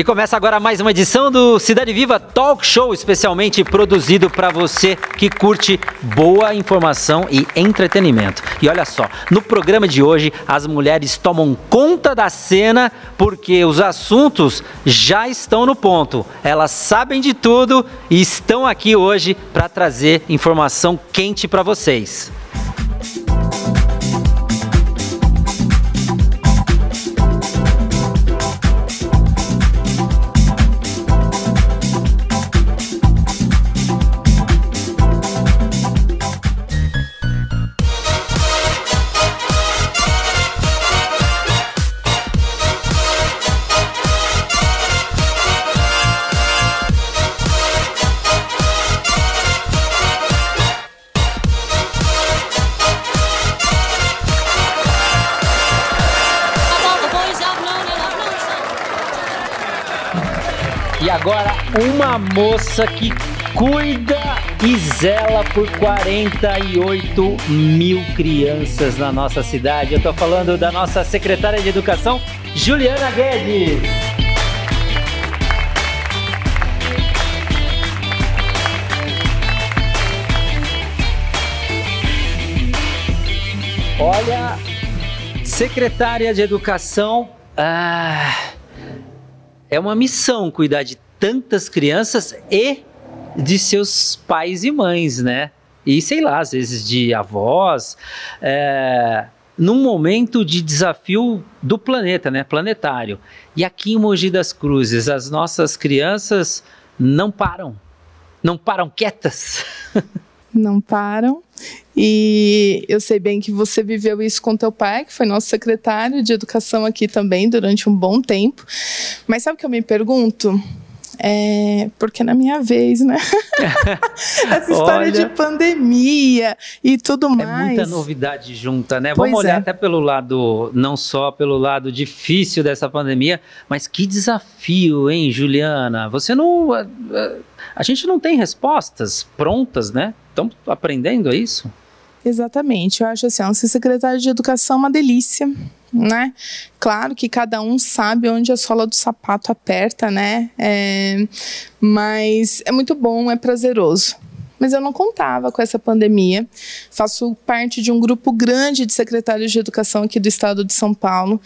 E começa agora mais uma edição do Cidade Viva Talk Show, especialmente produzido para você que curte boa informação e entretenimento. E olha só, no programa de hoje as mulheres tomam conta da cena porque os assuntos já estão no ponto. Elas sabem de tudo e estão aqui hoje para trazer informação quente para vocês. Agora uma moça que cuida e zela por 48 mil crianças na nossa cidade. Eu estou falando da nossa secretária de Educação, Juliana Guedes. Olha, secretária de Educação, ah, é uma missão cuidar de tantas crianças e de seus pais e mães, né? E sei lá, às vezes de avós, é, num momento de desafio do planeta, né? Planetário. E aqui em Mogi das Cruzes, as nossas crianças não param, não param quietas. não param. E eu sei bem que você viveu isso com teu pai, que foi nosso secretário de educação aqui também durante um bom tempo. Mas sabe o que eu me pergunto? É, porque na minha vez, né? Essa história Olha, de pandemia e tudo mais. É muita novidade junta, né? Pois Vamos olhar é. até pelo lado, não só pelo lado difícil dessa pandemia, mas que desafio, hein, Juliana? Você não. A, a gente não tem respostas prontas, né? Estamos aprendendo isso? Exatamente. Eu acho assim, ser secretário de educação é uma delícia né? Claro que cada um sabe onde a sola do sapato aperta, né? É, mas é muito bom, é prazeroso. Mas eu não contava com essa pandemia. Faço parte de um grupo grande de secretários de educação aqui do estado de São Paulo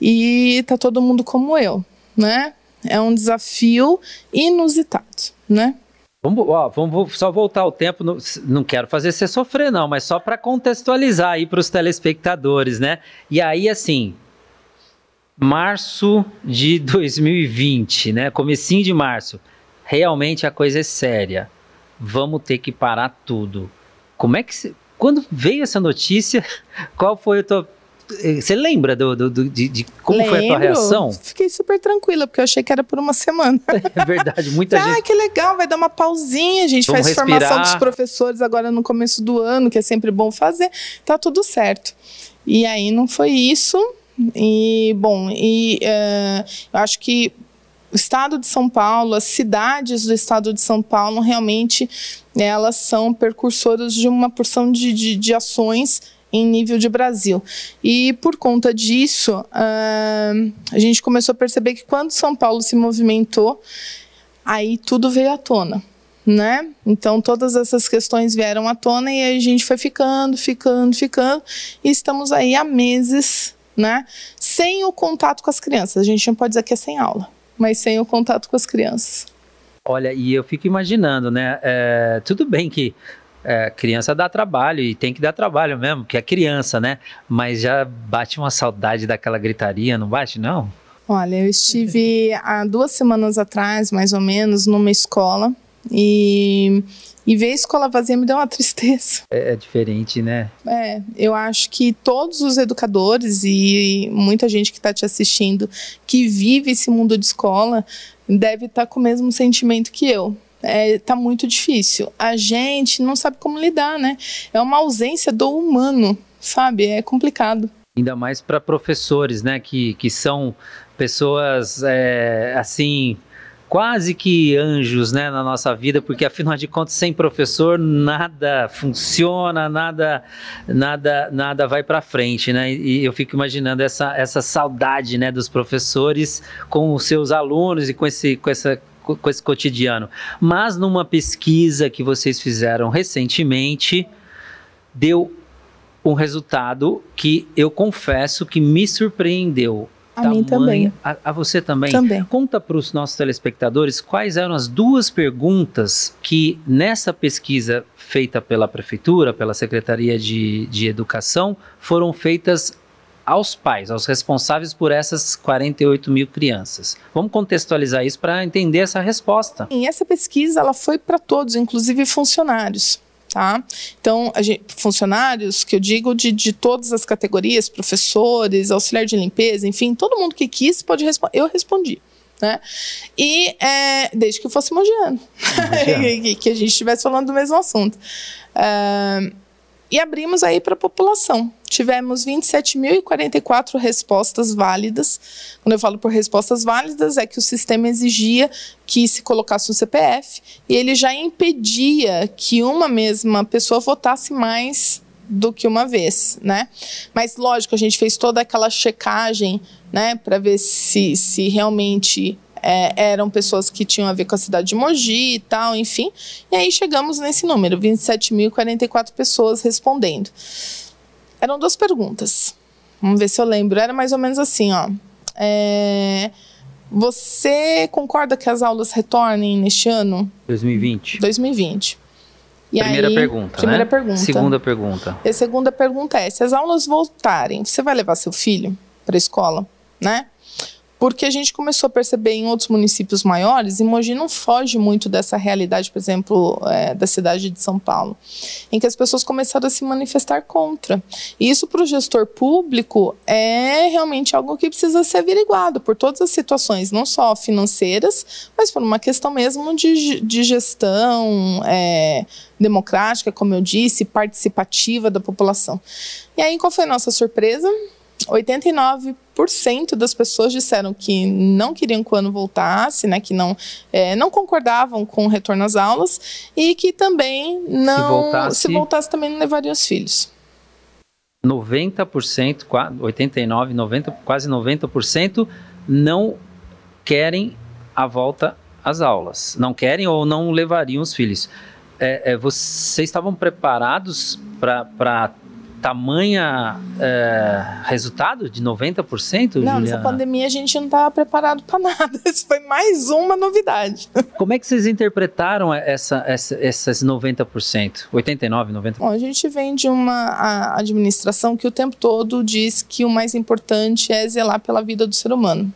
e tá todo mundo como eu, né? É um desafio inusitado, né? Vamos, ó, vamos só voltar o tempo. No, não quero fazer você sofrer, não, mas só para contextualizar aí para os telespectadores, né? E aí, assim, março de 2020, né? Comecinho de março. Realmente a coisa é séria. Vamos ter que parar tudo. Como é que. Quando veio essa notícia, qual foi a tua você lembra do, do, do de, de, como Lembro. foi a tua reação? Fiquei super tranquila, porque eu achei que era por uma semana. É verdade, muita ah, gente. Ah, que legal, vai dar uma pausinha. A gente Vamos faz respirar. formação dos professores agora no começo do ano, que é sempre bom fazer. Tá tudo certo. E aí não foi isso. E, bom, e uh, eu acho que o estado de São Paulo, as cidades do estado de São Paulo, realmente elas são percursoras de uma porção de, de, de ações em nível de Brasil. E por conta disso, uh, a gente começou a perceber que quando São Paulo se movimentou, aí tudo veio à tona. Né? Então todas essas questões vieram à tona e a gente foi ficando, ficando, ficando e estamos aí há meses, né? Sem o contato com as crianças. A gente não pode dizer que é sem aula, mas sem o contato com as crianças. Olha, e eu fico imaginando, né? É, tudo bem que é, criança dá trabalho e tem que dar trabalho mesmo, que é criança, né? Mas já bate uma saudade daquela gritaria, não bate, não? Olha, eu estive há duas semanas atrás, mais ou menos, numa escola e, e ver a escola vazia me deu uma tristeza. É, é diferente, né? É, eu acho que todos os educadores e muita gente que está te assistindo que vive esse mundo de escola deve estar tá com o mesmo sentimento que eu é, tá muito difícil. A gente não sabe como lidar, né? É uma ausência do humano, sabe? É complicado. Ainda mais para professores, né? Que, que são pessoas, é, assim, quase que anjos né, na nossa vida, porque afinal de contas, sem professor, nada funciona, nada nada nada vai para frente, né? E eu fico imaginando essa, essa saudade né, dos professores com os seus alunos e com esse, com essa com esse cotidiano. Mas numa pesquisa que vocês fizeram recentemente, deu um resultado que eu confesso que me surpreendeu. A Tamanho, mim também. A, a, você também? Também. Conta para os nossos telespectadores quais eram as duas perguntas que nessa pesquisa feita pela Prefeitura, pela Secretaria de, de Educação, foram feitas aos pais, aos responsáveis por essas 48 mil crianças. Vamos contextualizar isso para entender essa resposta. E essa pesquisa ela foi para todos, inclusive funcionários. Tá? Então, gente, funcionários, que eu digo de, de todas as categorias, professores, auxiliar de limpeza, enfim, todo mundo que quis pode responder. Eu respondi. Né? E é, desde que fosse mogiano, que, que a gente estivesse falando do mesmo assunto. Uh, e abrimos aí para a população. Tivemos 27.044 respostas válidas. Quando eu falo por respostas válidas, é que o sistema exigia que se colocasse um CPF e ele já impedia que uma mesma pessoa votasse mais do que uma vez, né? Mas lógico, a gente fez toda aquela checagem, né, para ver se, se realmente é, eram pessoas que tinham a ver com a cidade de Mogi e tal, enfim. E aí chegamos nesse número, 27.044 pessoas respondendo. Eram duas perguntas. Vamos ver se eu lembro. Era mais ou menos assim, ó. É, você concorda que as aulas retornem neste ano? 2020. 2020. E primeira aí, pergunta. Primeira né? pergunta. Segunda pergunta. E a segunda pergunta é: se as aulas voltarem, você vai levar seu filho para a escola, né? Porque a gente começou a perceber em outros municípios maiores, e Mogi não foge muito dessa realidade, por exemplo, é, da cidade de São Paulo, em que as pessoas começaram a se manifestar contra. E isso para o gestor público é realmente algo que precisa ser averiguado por todas as situações, não só financeiras, mas por uma questão mesmo de, de gestão é, democrática, como eu disse, participativa da população. E aí, qual foi a nossa surpresa? 89% das pessoas disseram que não queriam que o ano voltasse, né, que não, é, não concordavam com o retorno às aulas e que também não, se voltasse, se voltasse também não levariam os filhos. 90%, 89, 90, quase 90% não querem a volta às aulas. Não querem ou não levariam os filhos. É, é, vocês estavam preparados para tamanha é, resultado de 90%? Não, Juliana? nessa pandemia a gente não estava preparado para nada. Isso foi mais uma novidade. Como é que vocês interpretaram essa, essa, essas 90%? 89%, 90%? Bom, a gente vem de uma administração que o tempo todo diz que o mais importante é zelar pela vida do ser humano.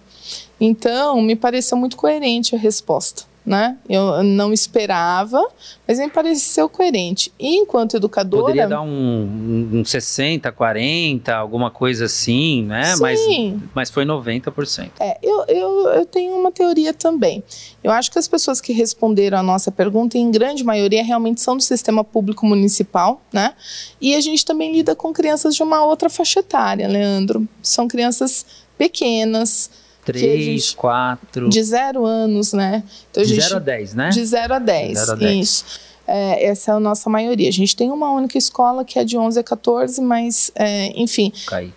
Então, me pareceu muito coerente a resposta né? Eu não esperava, mas me pareceu coerente. E enquanto educadora. Poderia dar um, um 60, 40, alguma coisa assim, né? Sim. Mas, mas foi 90%. É, eu, eu, eu tenho uma teoria também. Eu acho que as pessoas que responderam a nossa pergunta, em grande maioria, realmente são do sistema público municipal, né? E a gente também lida com crianças de uma outra faixa etária, Leandro. São crianças pequenas Três, quatro. De zero anos, né? Então, de zero a dez, né? De zero a dez, zero a dez. isso. É, essa é a nossa maioria. A gente tem uma única escola que é de 11 a 14, mas, é, enfim. Kaique.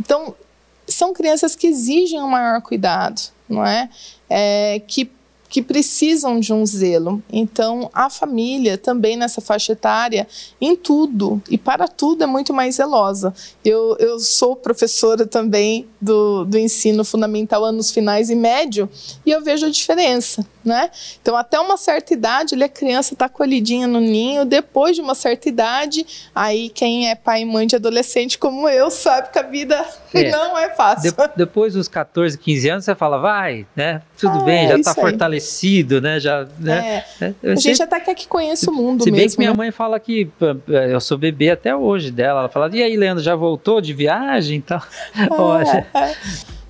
Então, são crianças que exigem um maior cuidado, não é? é que que precisam de um zelo. Então, a família também nessa faixa etária, em tudo e para tudo, é muito mais zelosa. Eu, eu sou professora também do, do ensino fundamental, anos finais e médio, e eu vejo a diferença né? Então, até uma certa idade, ele, a criança está colhidinha no ninho. Depois de uma certa idade, aí quem é pai e mãe de adolescente como eu sabe que a vida é. não é fácil. De, depois dos 14, 15 anos, você fala, vai, né? Tudo ah, bem, já está fortalecido, né? Já, né? É. A gente até quer que conheça o mundo se mesmo. Se bem que minha né? mãe fala que eu sou bebê até hoje dela. Ela fala, e aí, Leandro, já voltou de viagem e tal? É, Olha. É.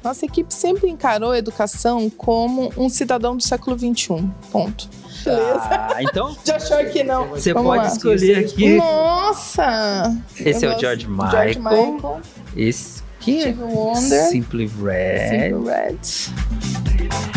Nossa equipe sempre encarou a educação como um cidadão do século XXI. Ponto. Beleza. Ah, então. Já achou que não. Você Vamos pode lá. escolher aqui. Nossa! Esse é o George Michael. George Michael. Esse aqui é Wonder. Simply Red. Simply Red.